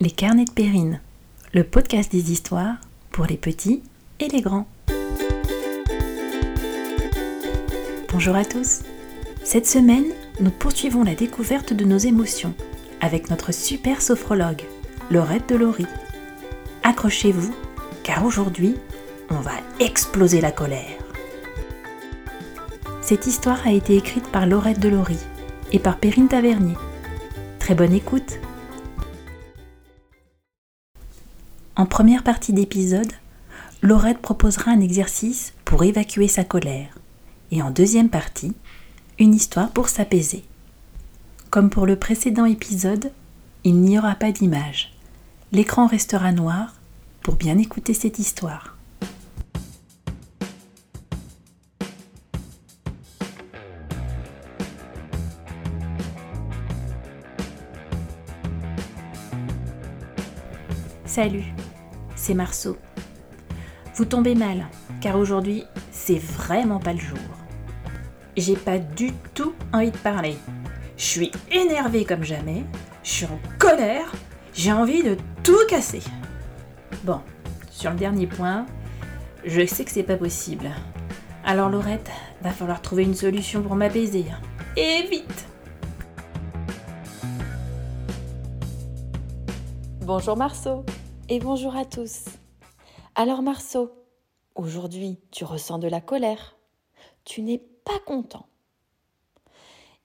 Les carnets de Périne, le podcast des histoires pour les petits et les grands. Bonjour à tous. Cette semaine, nous poursuivons la découverte de nos émotions avec notre super sophrologue, Laurette Delory. Accrochez-vous, car aujourd'hui, on va exploser la colère. Cette histoire a été écrite par Laurette Delory et par Perrine Tavernier. Très bonne écoute En première partie d'épisode, Laurette proposera un exercice pour évacuer sa colère. Et en deuxième partie, une histoire pour s'apaiser. Comme pour le précédent épisode, il n'y aura pas d'image. L'écran restera noir pour bien écouter cette histoire. Salut, c'est Marceau. Vous tombez mal, car aujourd'hui, c'est vraiment pas le jour. J'ai pas du tout envie de parler. Je suis énervée comme jamais, je suis en colère, j'ai envie de tout casser. Bon, sur le dernier point, je sais que c'est pas possible. Alors Laurette, va falloir trouver une solution pour m'apaiser. Et vite Bonjour Marceau et bonjour à tous. Alors Marceau, aujourd'hui tu ressens de la colère. Tu n'es pas content.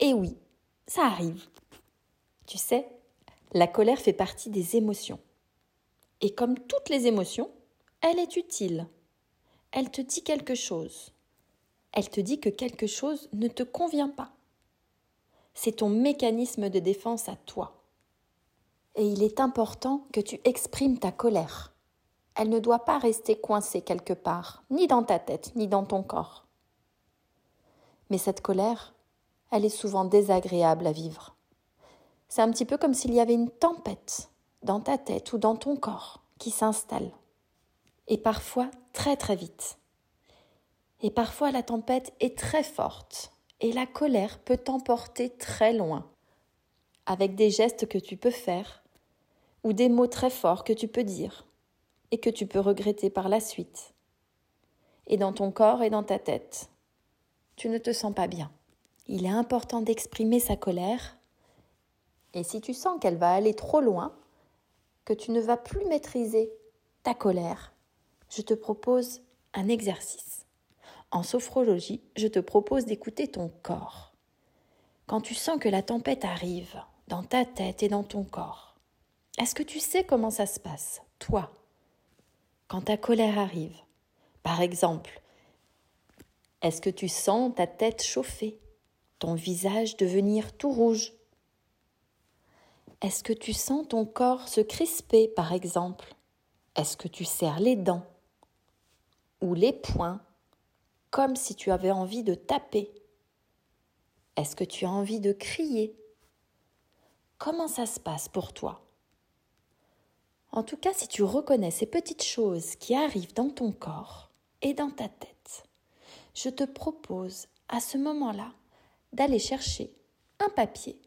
Et oui, ça arrive. Tu sais, la colère fait partie des émotions. Et comme toutes les émotions, elle est utile. Elle te dit quelque chose. Elle te dit que quelque chose ne te convient pas. C'est ton mécanisme de défense à toi et il est important que tu exprimes ta colère. Elle ne doit pas rester coincée quelque part, ni dans ta tête, ni dans ton corps. Mais cette colère, elle est souvent désagréable à vivre. C'est un petit peu comme s'il y avait une tempête dans ta tête ou dans ton corps qui s'installe. Et parfois très très vite. Et parfois la tempête est très forte et la colère peut t'emporter très loin. Avec des gestes que tu peux faire, ou des mots très forts que tu peux dire et que tu peux regretter par la suite. Et dans ton corps et dans ta tête, tu ne te sens pas bien. Il est important d'exprimer sa colère et si tu sens qu'elle va aller trop loin, que tu ne vas plus maîtriser ta colère, je te propose un exercice. En sophrologie, je te propose d'écouter ton corps. Quand tu sens que la tempête arrive dans ta tête et dans ton corps, est-ce que tu sais comment ça se passe, toi, quand ta colère arrive? Par exemple, est-ce que tu sens ta tête chauffer, ton visage devenir tout rouge? Est-ce que tu sens ton corps se crisper, par exemple? Est-ce que tu serres les dents ou les poings comme si tu avais envie de taper? Est-ce que tu as envie de crier? Comment ça se passe pour toi? En tout cas, si tu reconnais ces petites choses qui arrivent dans ton corps et dans ta tête, je te propose à ce moment-là d'aller chercher un papier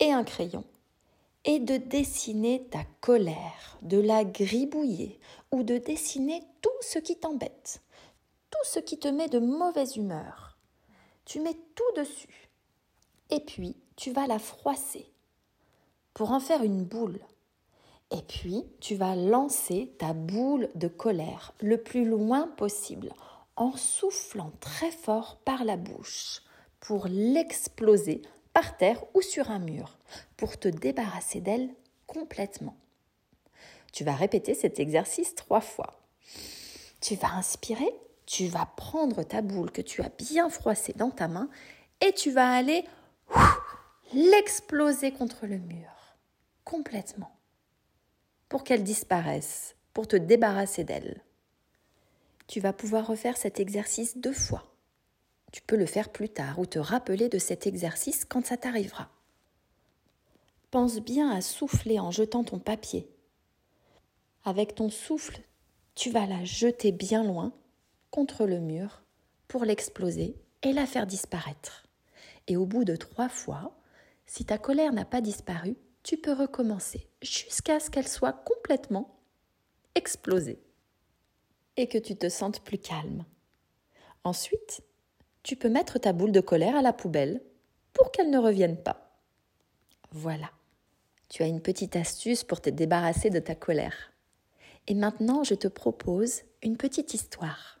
et un crayon et de dessiner ta colère, de la gribouiller ou de dessiner tout ce qui t'embête, tout ce qui te met de mauvaise humeur. Tu mets tout dessus et puis tu vas la froisser pour en faire une boule et puis, tu vas lancer ta boule de colère le plus loin possible en soufflant très fort par la bouche pour l'exploser par terre ou sur un mur pour te débarrasser d'elle complètement. Tu vas répéter cet exercice trois fois. Tu vas inspirer, tu vas prendre ta boule que tu as bien froissée dans ta main et tu vas aller l'exploser contre le mur complètement pour qu'elle disparaisse, pour te débarrasser d'elle. Tu vas pouvoir refaire cet exercice deux fois. Tu peux le faire plus tard ou te rappeler de cet exercice quand ça t'arrivera. Pense bien à souffler en jetant ton papier. Avec ton souffle, tu vas la jeter bien loin contre le mur pour l'exploser et la faire disparaître. Et au bout de trois fois, si ta colère n'a pas disparu, tu peux recommencer jusqu'à ce qu'elle soit complètement explosée et que tu te sentes plus calme. Ensuite, tu peux mettre ta boule de colère à la poubelle pour qu'elle ne revienne pas. Voilà, tu as une petite astuce pour te débarrasser de ta colère. Et maintenant, je te propose une petite histoire.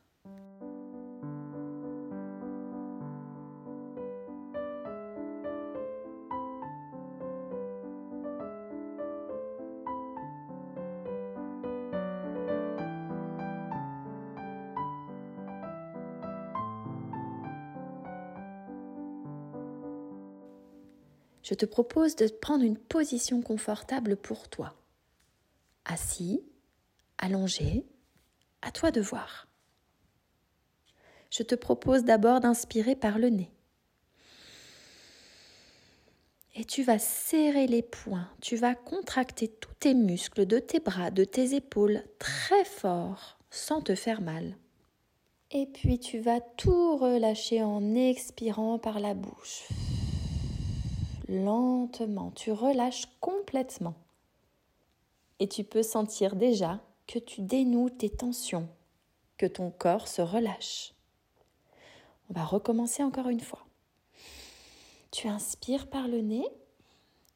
Je te propose de prendre une position confortable pour toi. Assis, allongé, à toi de voir. Je te propose d'abord d'inspirer par le nez. Et tu vas serrer les poings, tu vas contracter tous tes muscles de tes bras, de tes épaules très fort, sans te faire mal. Et puis tu vas tout relâcher en expirant par la bouche lentement, tu relâches complètement. Et tu peux sentir déjà que tu dénoues tes tensions, que ton corps se relâche. On va recommencer encore une fois. Tu inspires par le nez,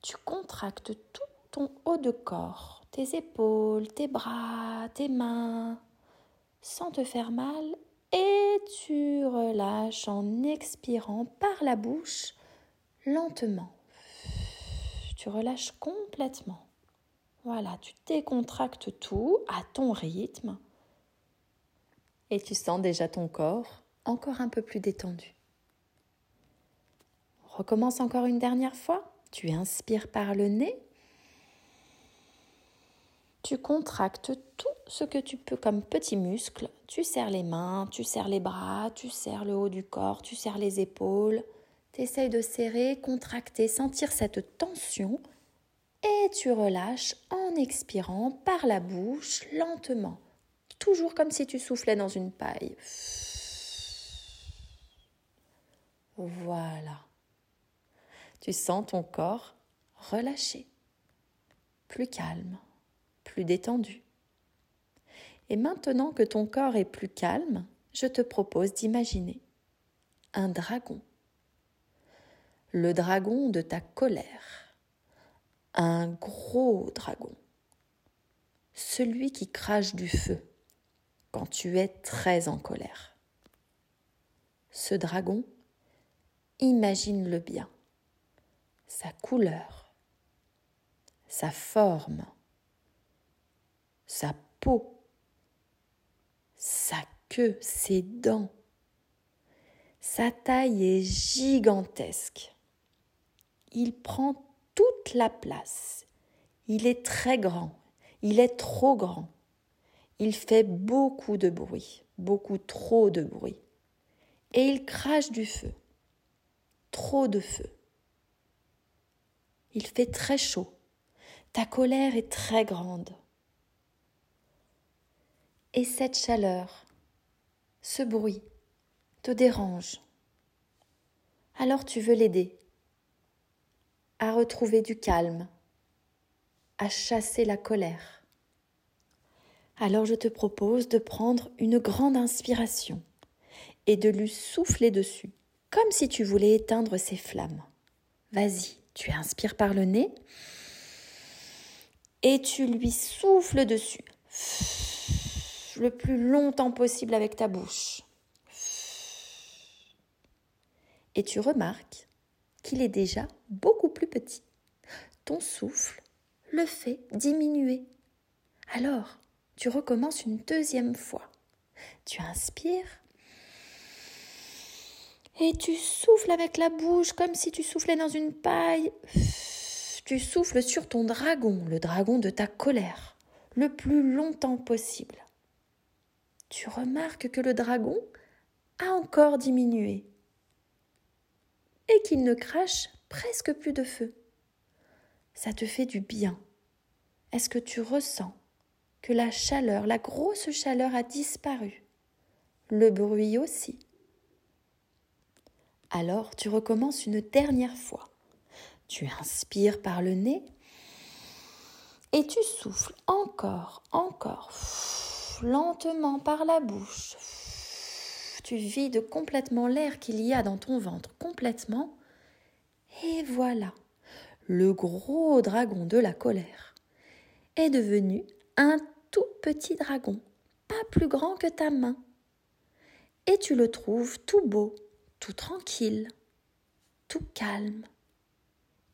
tu contractes tout ton haut de corps, tes épaules, tes bras, tes mains, sans te faire mal, et tu relâches en expirant par la bouche lentement tu relâches complètement. Voilà, tu décontractes tout à ton rythme et tu sens déjà ton corps encore un peu plus détendu. recommence encore une dernière fois. Tu inspires par le nez. Tu contractes tout ce que tu peux comme petits muscles. Tu serres les mains, tu serres les bras, tu serres le haut du corps, tu serres les épaules. Essaye de serrer, contracter, sentir cette tension et tu relâches en expirant par la bouche lentement, toujours comme si tu soufflais dans une paille. Voilà. Tu sens ton corps relâché, plus calme, plus détendu. Et maintenant que ton corps est plus calme, je te propose d'imaginer un dragon le dragon de ta colère, un gros dragon, celui qui crache du feu quand tu es très en colère. Ce dragon, imagine-le bien, sa couleur, sa forme, sa peau, sa queue, ses dents. Sa taille est gigantesque. Il prend toute la place. Il est très grand. Il est trop grand. Il fait beaucoup de bruit, beaucoup trop de bruit. Et il crache du feu. Trop de feu. Il fait très chaud. Ta colère est très grande. Et cette chaleur, ce bruit, te dérange. Alors tu veux l'aider à retrouver du calme, à chasser la colère. Alors je te propose de prendre une grande inspiration et de lui souffler dessus, comme si tu voulais éteindre ses flammes. Vas-y, tu inspires par le nez et tu lui souffles dessus le plus longtemps possible avec ta bouche. Et tu remarques qu'il est déjà beaucoup plus petit. Ton souffle le fait diminuer. Alors, tu recommences une deuxième fois. Tu inspires et tu souffles avec la bouche comme si tu soufflais dans une paille. Tu souffles sur ton dragon, le dragon de ta colère, le plus longtemps possible. Tu remarques que le dragon a encore diminué et qu'il ne crache presque plus de feu. Ça te fait du bien. Est-ce que tu ressens que la chaleur, la grosse chaleur a disparu? Le bruit aussi. Alors tu recommences une dernière fois. Tu inspires par le nez Et tu souffles encore, encore, lentement par la bouche. Tu vides complètement l'air qu'il y a dans ton ventre, complètement. Et voilà, le gros dragon de la colère est devenu un tout petit dragon, pas plus grand que ta main. Et tu le trouves tout beau, tout tranquille, tout calme.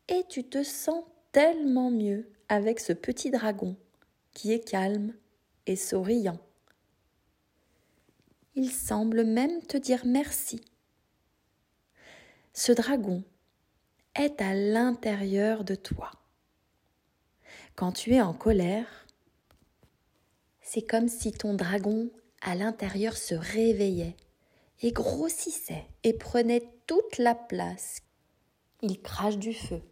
Et tu te sens tellement mieux avec ce petit dragon qui est calme et souriant. Il semble même te dire merci. Ce dragon est à l'intérieur de toi. Quand tu es en colère, c'est comme si ton dragon à l'intérieur se réveillait et grossissait et prenait toute la place. Il crache du feu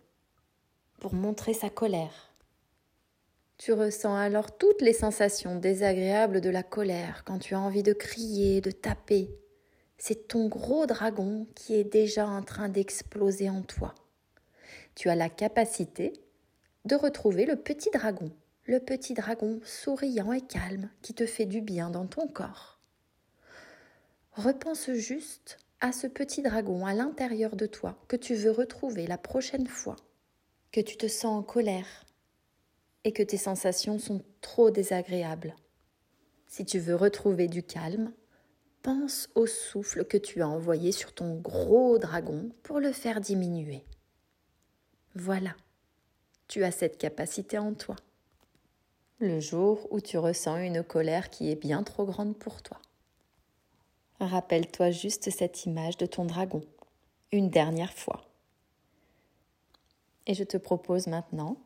pour montrer sa colère. Tu ressens alors toutes les sensations désagréables de la colère quand tu as envie de crier, de taper. C'est ton gros dragon qui est déjà en train d'exploser en toi. Tu as la capacité de retrouver le petit dragon, le petit dragon souriant et calme qui te fait du bien dans ton corps. Repense juste à ce petit dragon à l'intérieur de toi que tu veux retrouver la prochaine fois que tu te sens en colère, et que tes sensations sont trop désagréables. Si tu veux retrouver du calme, pense au souffle que tu as envoyé sur ton gros dragon pour le faire diminuer. Voilà, tu as cette capacité en toi. Le jour où tu ressens une colère qui est bien trop grande pour toi. Rappelle-toi juste cette image de ton dragon, une dernière fois. Et je te propose maintenant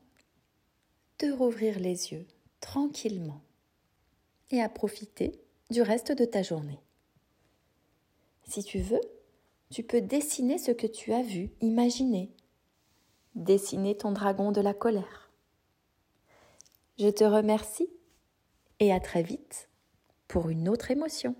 de rouvrir les yeux tranquillement et à profiter du reste de ta journée. Si tu veux, tu peux dessiner ce que tu as vu, imaginer. Dessiner ton dragon de la colère. Je te remercie et à très vite pour une autre émotion.